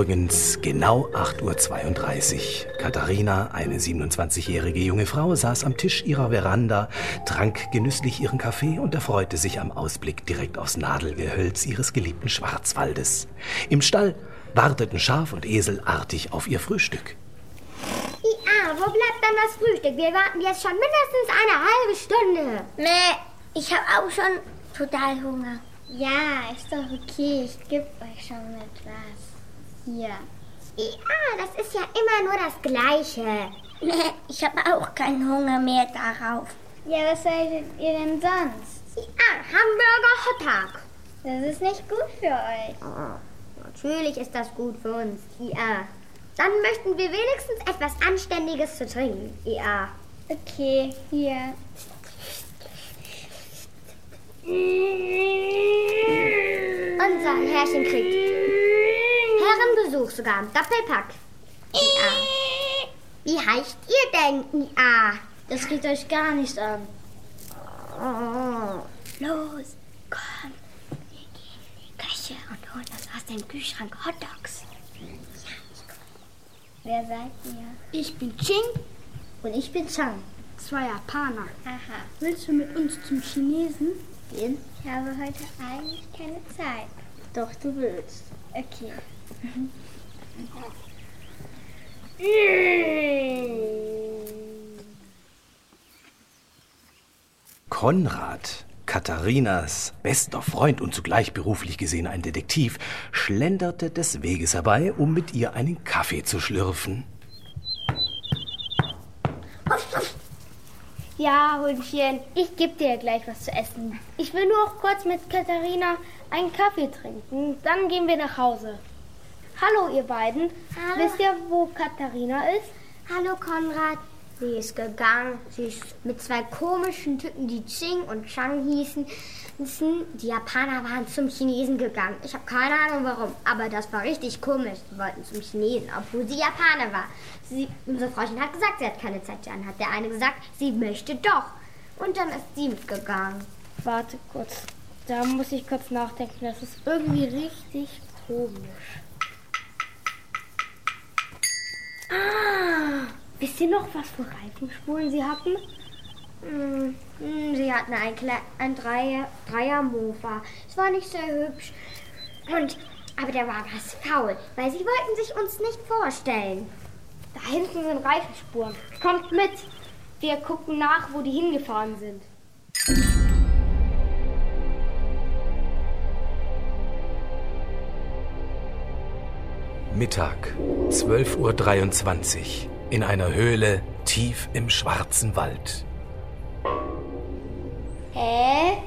Morgens genau 8.32 Uhr. Katharina, eine 27-jährige junge Frau, saß am Tisch ihrer Veranda, trank genüsslich ihren Kaffee und erfreute sich am Ausblick direkt aufs Nadelgehölz ihres geliebten Schwarzwaldes. Im Stall warteten Schaf und Esel artig auf ihr Frühstück. Wo bleibt dann das Frühstück? Wir warten jetzt schon mindestens eine halbe Stunde. Nee, ich habe auch schon total Hunger. Ja, ist doch okay. Ich geb euch schon etwas. Hier. Ja, das ist ja immer nur das Gleiche. Nee, ich habe auch keinen Hunger mehr darauf. Ja, was solltet ihr denn sonst? Ja, Hamburger Hotdog. Das ist nicht gut für euch. Oh, natürlich ist das gut für uns. Ja. Dann möchten wir wenigstens etwas Anständiges zu trinken. Ja. Okay, hier. Unser Herrchen kriegt Herrenbesuch sogar am Doppelpack. Ja. Wie heißt ihr denn, IA? Das geht euch gar nicht an. Los, komm. Wir gehen in die Küche und holen uns aus dem Kühlschrank Hotdogs. Wer seid ihr? Ich bin Ching und ich bin Chang. Zwei Japaner. Aha. Willst du mit uns zum Chinesen? Gehen? Ich habe heute eigentlich keine Zeit. Doch, du willst. Okay. Konrad, Katharinas bester Freund und zugleich beruflich gesehen ein Detektiv, schlenderte des Weges herbei, um mit ihr einen Kaffee zu schlürfen. Ja, Hundchen, ich gebe dir gleich was zu essen. Ich will nur auch kurz mit Katharina einen Kaffee trinken. Dann gehen wir nach Hause. Hallo, ihr beiden. Hallo. Wisst ihr, wo Katharina ist? Hallo Konrad. Sie ist gegangen. Sie ist mit zwei komischen Typen, die Ching und Chang hießen. Die Japaner waren zum Chinesen gegangen. Ich habe keine Ahnung warum, aber das war richtig komisch. Sie wollten zum Chinesen, obwohl sie Japaner war. Sie, unsere Freundin hat gesagt, sie hat keine Zeit. Dann hat der eine gesagt, sie möchte doch. Und dann ist sie mitgegangen. Warte kurz. Da muss ich kurz nachdenken. Das ist irgendwie richtig komisch. Wisst ihr noch, was für Reifenspuren sie hatten? Hm, Sie hatten ein, Kle ein Dreier, Dreier-Mofa. Es war nicht sehr hübsch. Und, aber der war was faul, weil sie wollten sich uns nicht vorstellen. Da hinten sind Reifenspuren. Kommt mit. Wir gucken nach, wo die hingefahren sind. Mittag, 12.23 Uhr, in einer Höhle tief im schwarzen Wald. Hä?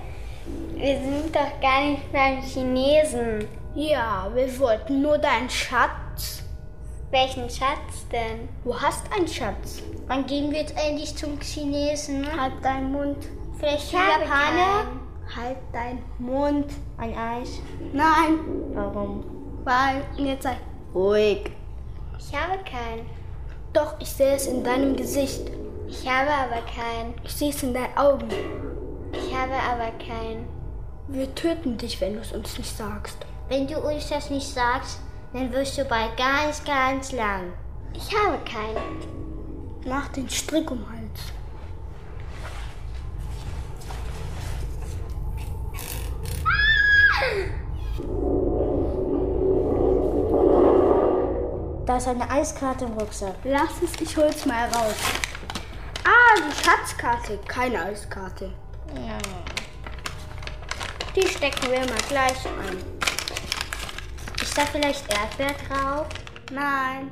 Wir sind doch gar nicht beim Chinesen. Ja, wir wollten nur deinen Schatz. Welchen Schatz denn? Du hast einen Schatz. Wann gehen wir jetzt endlich zum Chinesen? Halt deinen Mund. Vielleicht Ich habe Japaner? Halt deinen Mund. Ein Eis. Nein, Warum? weil jetzt sei ruhig. Ich habe keinen. Doch, ich sehe es in deinem Gesicht. Ich habe aber keinen. Ich sehe es in deinen Augen. Ich habe aber keinen. Wir töten dich, wenn du es uns nicht sagst. Wenn du uns das nicht sagst, dann wirst du bald ganz, ganz lang. Ich habe keinen. Mach den Strick um ist eine Eiskarte im Rucksack. Lass es, ich hol's mal raus. Ah, die Schatzkarte. Keine Eiskarte. Die stecken wir mal gleich ein. Ist da vielleicht Erdbeer drauf? Nein.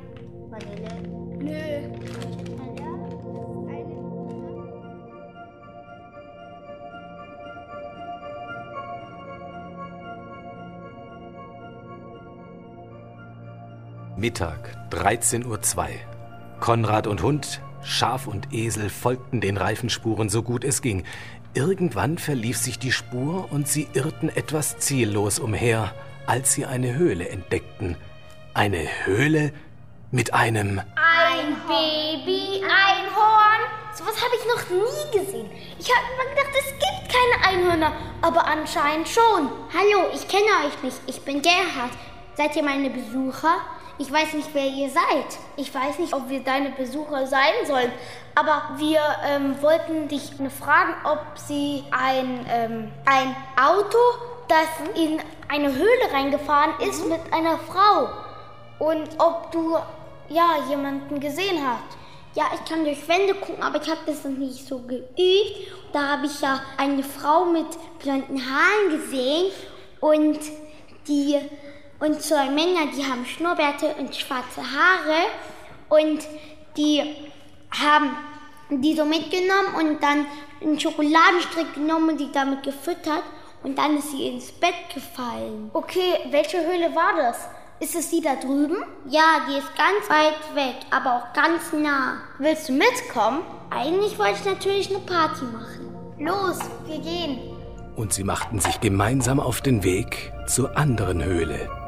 Vanille? Nö. Mittag, 13.02 Uhr. Konrad und Hund, Schaf und Esel folgten den Reifenspuren so gut es ging. Irgendwann verlief sich die Spur und sie irrten etwas ziellos umher, als sie eine Höhle entdeckten. Eine Höhle mit einem Einhorn! Baby-Einhorn. Sowas habe ich noch nie gesehen. Ich habe immer gedacht, es gibt keine Einhörner, aber anscheinend schon. Hallo, ich kenne euch nicht. Ich bin Gerhard. Seid ihr meine Besucher? Ich weiß nicht, wer ihr seid. Ich weiß nicht, ob wir deine Besucher sein sollen, aber wir ähm, wollten dich fragen, ob sie ein, ähm, ein Auto, das in eine Höhle reingefahren ist, mit einer Frau und ob du ja jemanden gesehen hast. Ja, ich kann durch Wände gucken, aber ich habe das noch nicht so geübt. Da habe ich ja eine Frau mit blonden Haaren gesehen und die und zwei Männer, die haben Schnurrbärte und schwarze Haare und die haben die so mitgenommen und dann einen Schokoladenstrick genommen und die damit gefüttert und dann ist sie ins Bett gefallen. Okay, welche Höhle war das? Ist es die da drüben? Ja, die ist ganz weit weg, aber auch ganz nah. Willst du mitkommen? Eigentlich wollte ich natürlich eine Party machen. Los, wir gehen. Und sie machten sich gemeinsam auf den Weg zur anderen Höhle.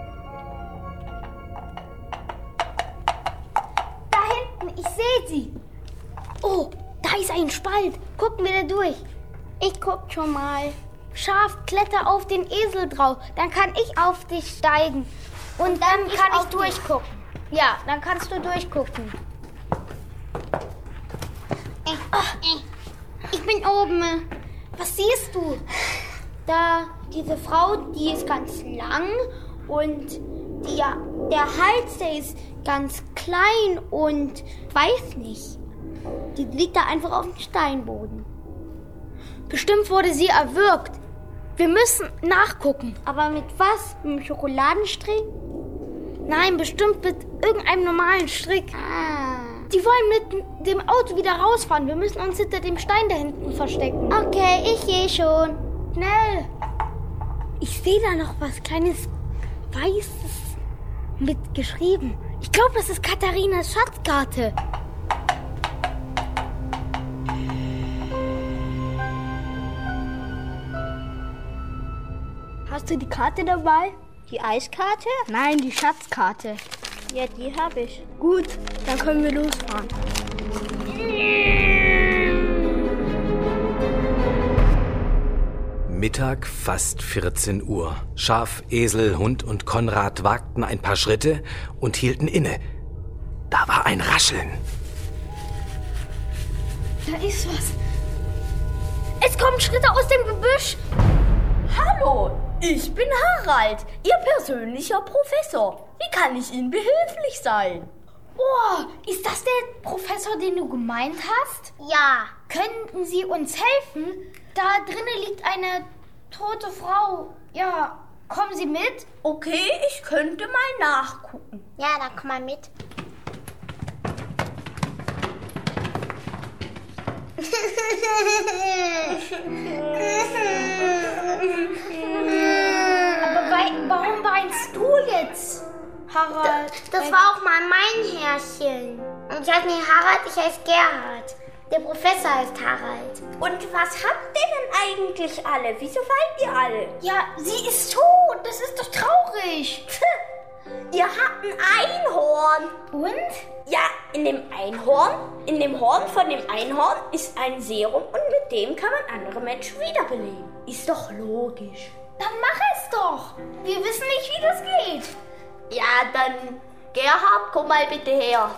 Ein Spalt. Gucken wir da durch. Ich guck schon mal. Schaf, kletter auf den Esel drauf. Dann kann ich auf dich steigen. Und dann ich kann ich auf dich. durchgucken. Ja, dann kannst du durchgucken. Ich bin oben. Was siehst du? Da diese Frau, die ist ganz lang und die, der Hals, der ist ganz klein und weiß nicht. Die liegt da einfach auf dem Steinboden. Bestimmt wurde sie erwürgt. Wir müssen nachgucken. Aber mit was? Mit dem Schokoladenstrick? Nein, bestimmt mit irgendeinem normalen Strick. Ah. Die wollen mit dem Auto wieder rausfahren. Wir müssen uns hinter dem Stein da hinten verstecken. Okay, ich gehe schon. Schnell! Ich sehe da noch was kleines Weißes mit geschrieben. Ich glaube, das ist Katharinas Schatzkarte. Hast du die Karte dabei? Die Eiskarte? Nein, die Schatzkarte. Ja, die habe ich. Gut, dann können wir losfahren. Mittag, fast 14 Uhr. Schaf, Esel, Hund und Konrad wagten ein paar Schritte und hielten inne. Da war ein Rascheln. Da ist was. Es kommen Schritte aus dem Gebüsch. Hallo, ich bin Harald, Ihr persönlicher Professor. Wie kann ich Ihnen behilflich sein? Oh, ist das der Professor, den du gemeint hast? Ja. Könnten Sie uns helfen? Da drinnen liegt eine tote Frau. Ja, kommen Sie mit? Okay, ich könnte mal nachgucken. Ja, dann komm mal mit. Wei warum weinst du jetzt, Harald? Das war auch mal mein Herrchen. Und ich heiße nicht Harald, ich heiße Gerhard. Der Professor heißt Harald. Und was habt ihr denn eigentlich alle? Wieso weint ihr alle? Ja, sie ist tot. Das ist doch traurig. Ihr habt ein Einhorn. Und? Ja, in dem Einhorn, in dem Horn von dem Einhorn ist ein Serum und mit dem kann man andere Menschen wiederbeleben. Ist doch logisch. Dann mach es doch. Wir wissen nicht, wie das geht. Ja, dann Gerhard, komm mal bitte her.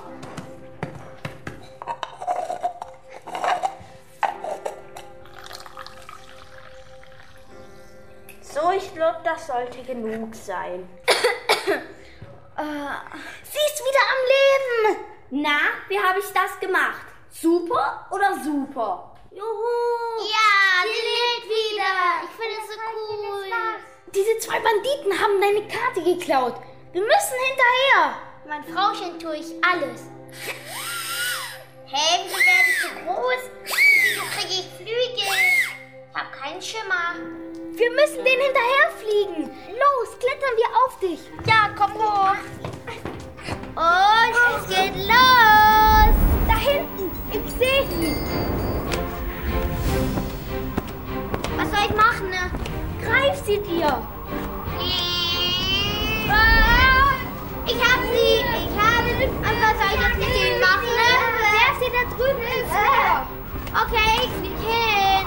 So, ich glaube, das sollte genug sein. Sie ist wieder am Leben. Na, wie habe ich das gemacht? Super oder super? Juhu. Ja, sie lebt wieder. Ich finde es so cool. Diese zwei Banditen haben deine Karte geklaut. Wir müssen hinterher. Mein Frauchen tue ich alles. Hey, wieso werde ich so groß? Wieso kriege ich Flügel? Ich habe keinen Schimmer. Wir müssen denen hinterher fliegen. Los, klettern wir auf dich. Ja, komm hoch. Und es geht los. Da hinten. Ich sehe sie. sie dir? Äh, ich hab sie. Ich habe. Und was soll ich jetzt mit denen machen? Ne? Werf sie da drüben ins Meer. Okay, ich flieg hin.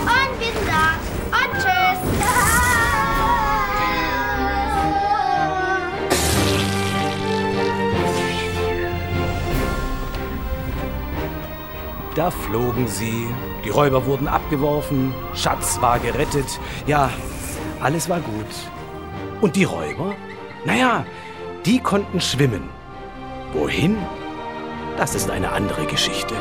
Und wir sind da. Und tschüss. Da flogen sie, die Räuber wurden abgeworfen, Schatz war gerettet, ja, alles war gut. Und die Räuber? Naja, die konnten schwimmen. Wohin? Das ist eine andere Geschichte.